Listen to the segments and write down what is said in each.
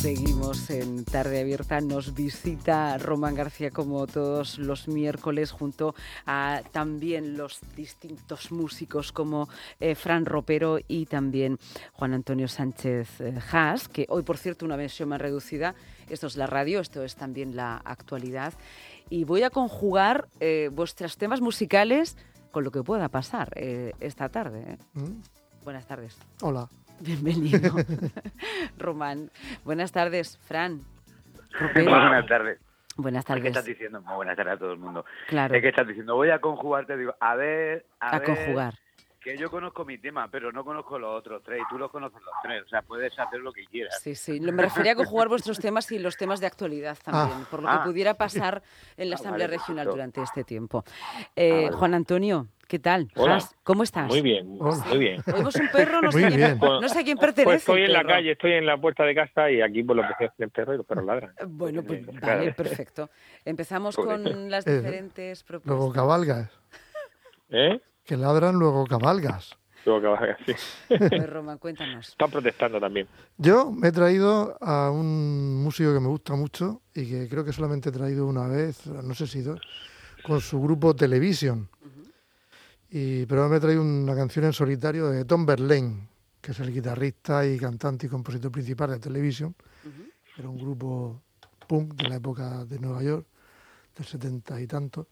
Seguimos en Tarde Abierta. Nos visita Román García como todos los miércoles junto a también los distintos músicos como eh, Fran Ropero y también Juan Antonio Sánchez eh, Haas, que hoy por cierto una versión más reducida. Esto es la radio, esto es también la actualidad. Y voy a conjugar eh, vuestros temas musicales con lo que pueda pasar esta tarde. Mm. Buenas tardes. Hola. Bienvenido, Román. Buenas tardes, Fran. Buenas tardes. Buenas tardes. ¿Qué estás diciendo? Muy buenas tardes a todo el mundo. Claro. ¿Qué estás diciendo? Voy a conjugarte, digo, a ver, a, a conjugar. Que yo conozco mi tema, pero no conozco los otros tres, y tú los conoces los tres, o sea, puedes hacer lo que quieras. Sí, sí, me refería a conjugar vuestros temas y los temas de actualidad también, ah. por lo que ah. pudiera pasar en la ah, Asamblea Regional durante este tiempo. Eh, Juan Antonio, ¿Qué tal? Hola. ¿Cómo estás? Muy bien, muy bien. Oímos un perro, no, sé, quién, no sé a quién pertenece. Pues estoy en la calle, estoy en la puerta de casa y aquí por lo que sea el perro y los perros ladran. Bueno, pues vale, perfecto. Empezamos con las eh, diferentes propuestas. Luego cabalgas. ¿Eh? Que ladran, luego cabalgas. Luego cabalgas, sí. Pues Roma, cuéntanos. Están protestando también. Yo me he traído a un músico que me gusta mucho y que creo que solamente he traído una vez, no sé si dos, con su grupo Television. Y, pero me he traído una canción en solitario de Tom Verlaine, que es el guitarrista y cantante y compositor principal de Television. Era un grupo punk de la época de Nueva York, del setenta y tanto.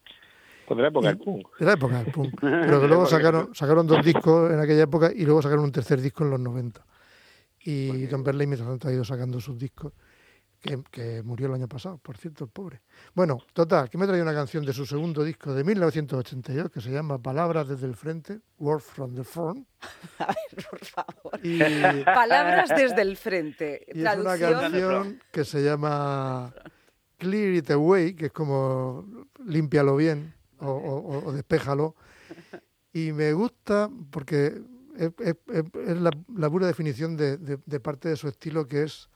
Pues de la época del punk. De la época del punk. Pero que luego sacaron, sacaron dos discos en aquella época y luego sacaron un tercer disco en los 90. Y Tom Verlaine, mientras ha ido sacando sus discos, que, murió el año pasado, por cierto, el pobre. Bueno, total, que me trae una canción de su segundo disco de 1982 que se llama Palabras desde el frente, Words from the Front. A ver, por favor. Palabras desde el frente. Y es una canción que se llama Clear It Away, que es como límpialo bien o, o, despéjalo. Y me gusta porque es, la, pura definición de parte de su estilo que es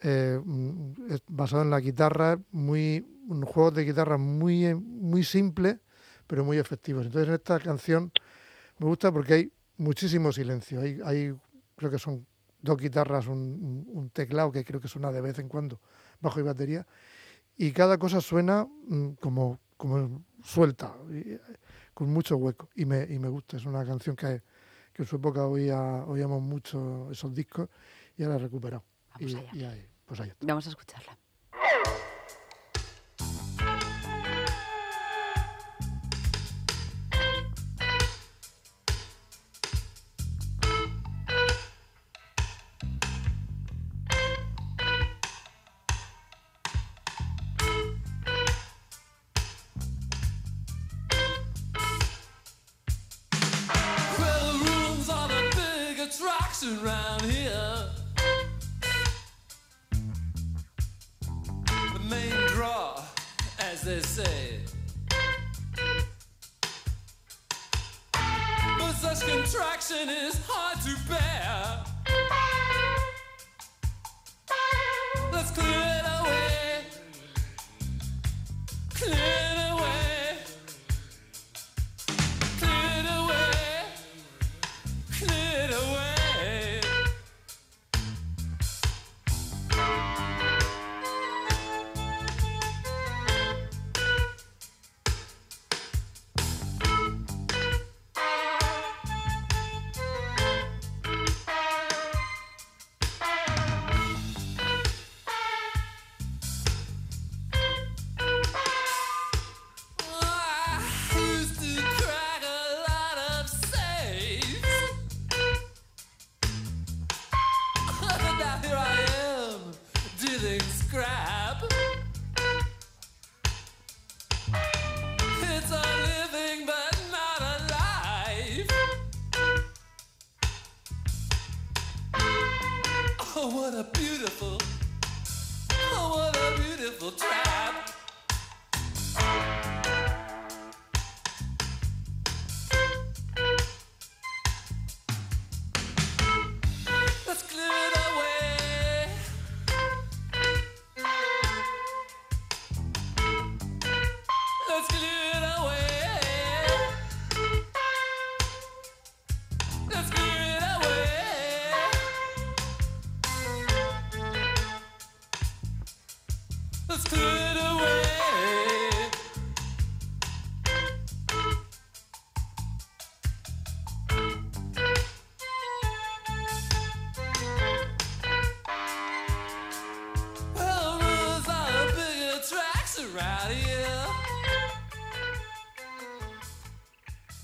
eh, mm, basado en la guitarra, muy, un juego de guitarra muy, muy simple, pero muy efectivos. Entonces, en esta canción me gusta porque hay muchísimo silencio. Hay, creo que son dos guitarras, un, teclado que creo que suena de vez en cuando, bajo y batería, y cada cosa suena mm, como, como suelta, con mucho hueco, y me, y me gusta. Es una canción que, que en su época oía, oíamos mucho esos discos y ahora he recuperado. Vamos y, allá. ahí, pues ahí está. Vamos a escucharla. Around here. The main draw, as they say. But such contraction is hard to bear.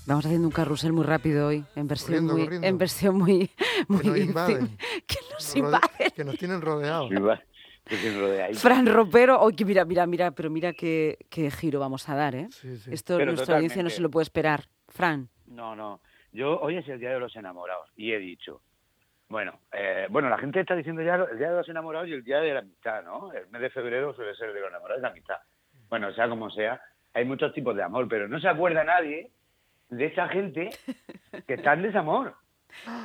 Vamos haciendo un carrusel muy rápido hoy, en versión Corriendo, muy, corriendo. en versión muy, muy Que nos invaden. que nos invaden. Que nos tienen rodeados. Fran Ropero, oye, mira, mira, mira, pero mira qué, qué giro vamos a dar, ¿eh? Sí, sí. Esto Pero nuestra audiencia no se lo puede esperar. Fran, No, no. Yo hoy es el día de los enamorados y he dicho, bueno, eh, bueno, la gente está diciendo ya el día de los enamorados y el día de la amistad, ¿no? El mes de febrero suele ser el de los enamorados y la amistad. Bueno, sea como sea, hay muchos tipos de amor, pero no se acuerda nadie de esa gente que está en desamor.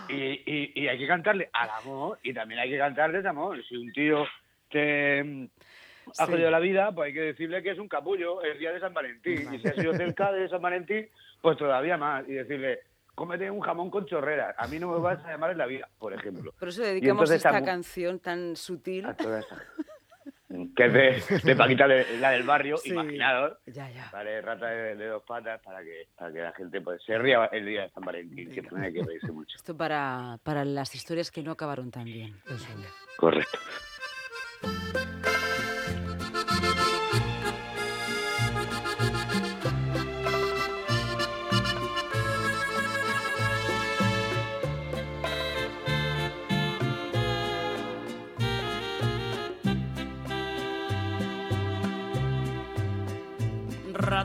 Y, y, y hay que cantarle al amor y también hay que cantar desamor. Si un tío te ha Sí. jodido la vida, pues hay que decirle que es un capullo el día de San Valentín. Y si ha sido cerca de San Valentín, pues todavía más. Y decirle, cómete un jamón con chorreras. A mí no me vas a llamar en la vida, por ejemplo. por eso dedicamos esta esta canción tan sutil. A toda esa- Que es de, de Paquita, de- la del barrio, Sí. imaginados. Ya, ya. Vale, rata de, de dos patas para que, para que la gente pues, se ría el día de San Valentín, que no hay que reírse mucho. Esto para, para las historias que no acabaron tan bien. Eso. Correcto.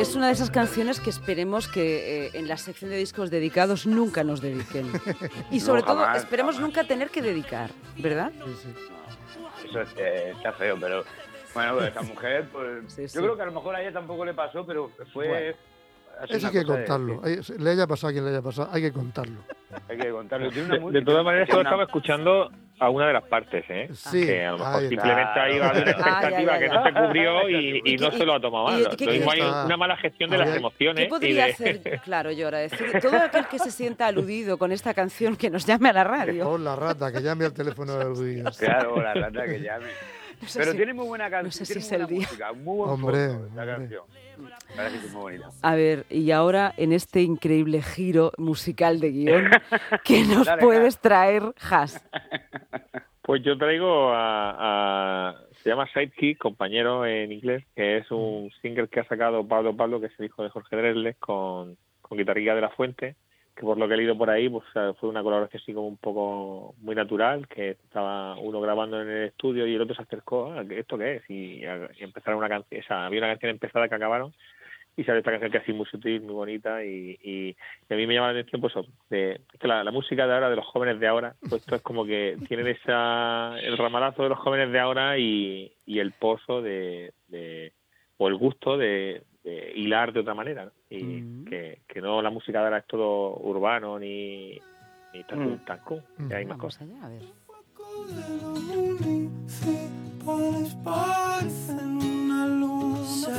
Es una de esas canciones que esperemos que eh, en la sección de discos dedicados nunca nos dediquen. Y sobre todo, jamás, esperemos jamás. nunca tener que dedicar, ¿verdad? Sí, sí. Eso eh, está feo, pero bueno, pues esta mujer, pues Sí, sí. yo creo que a lo mejor a ella tampoco le pasó, pero fue. Bueno. Eso hay que de- contarlo. Le haya pasado a quien le haya pasado, hay que contarlo. Hay que contarlo. Tiene una De, de todas maneras, una- estaba escuchando a una de las partes, ¿eh? Sí, que a lo mejor ahí está. simplemente ha ido a una Ah, ya, expectativa ya, que ya. no se cubrió y, y ¿Y no qué- se lo ha tomado y- mal. y Lo qué mismo hay una mala gestión de las ¿Qué emociones y podría de... hacer, claro, ahora decir, todo aquel que se sienta aludido con esta canción que nos llame a la radio? Por la rata, que llame al teléfono de Luis. Claro, la rata que llame. No sé Pero si- tiene muy buena canción. no sé si tiene es el día. música, muy buen Hombre, fondo esta hombre. canción. La verdad que es muy bonita. A ver, y ahora en este increíble giro musical de guion, ¿qué nos Dale, puedes traer, Has? Pues yo traigo a, a- se llama Sidekick, compañero en inglés, que es un single que ha sacado Pablo Pablo, que es el hijo de Jorge Dresles, con, con Guitarrilla de la Fuente, que por lo que he leído por ahí, pues fue una colaboración así como un poco muy natural, que estaba uno grabando en el estudio y el otro se acercó, "Ah, ¿esto qué es? Y, empezaron una canción, o sea, había una canción empezada que acabaron y sale esta canción que así muy sutil, muy bonita y, y- a mí me llama la atención pues de, que la, la música de ahora, de los jóvenes de ahora, pues esto es como que tienen esa, el ramalazo de los jóvenes de ahora y, y el pozo de, de- o el gusto de, de hilar de otra manera, ¿no? y Mm. que, que no la música de ahora es todo urbano ni, ni tan Mm. tancún, que hay más Vamos cosas. allá, a ver. Parecen luces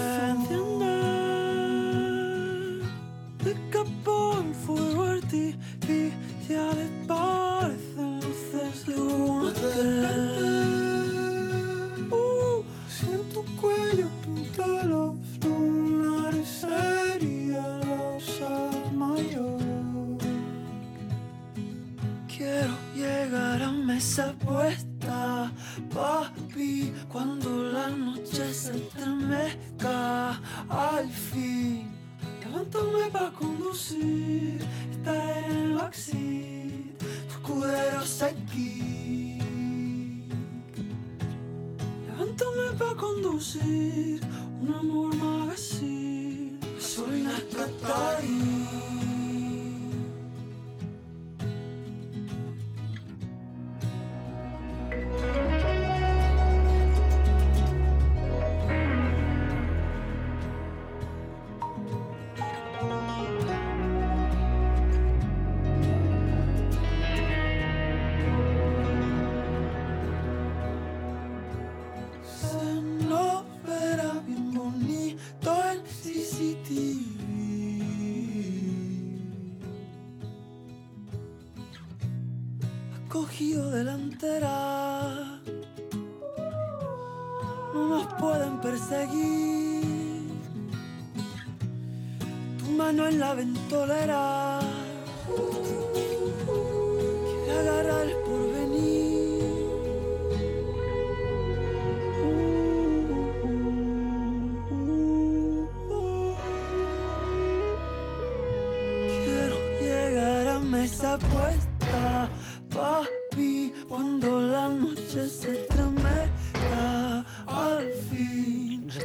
conducir, un amor magazine, gasolina está ahí. Perseguir. Tu mano en la ventolera,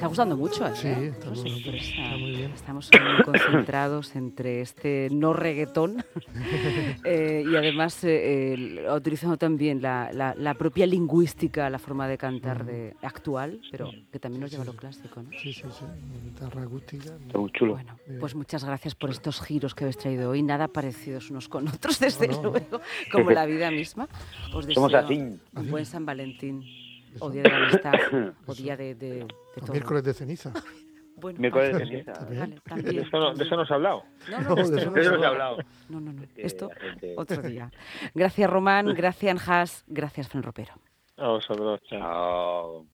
está gustando mucho, ¿eh? Sí, está muy- qué pasa. está muy bien. Estamos muy concentrados entre este no reggaetón eh, y además eh, utilizando también la, la- la propia lingüística, la forma de cantar de, actual, pero que también nos lleva a lo clásico, ¿no? Sí, sí, sí. Guitarra acústica. Está muy chulo. Bueno, pues muchas gracias por estos giros que habéis traído hoy, nada parecidos unos con otros, desde No, no, luego, como la vida misma. Os Somos deseo así. un buen San Valentín, o Día de la Amistad, o Día de, de, todo. miércoles de ceniza. Bueno, Miércoles de ceniza. Vale, De eso no, de eso no has hablado. No, no, No, esto de eso no eso se ha hablado. No, no, no. Esto otro día. Gracias, Román. Gracias, Haas. Gracias, Fran Ropero. A vosotros, chao. Chao.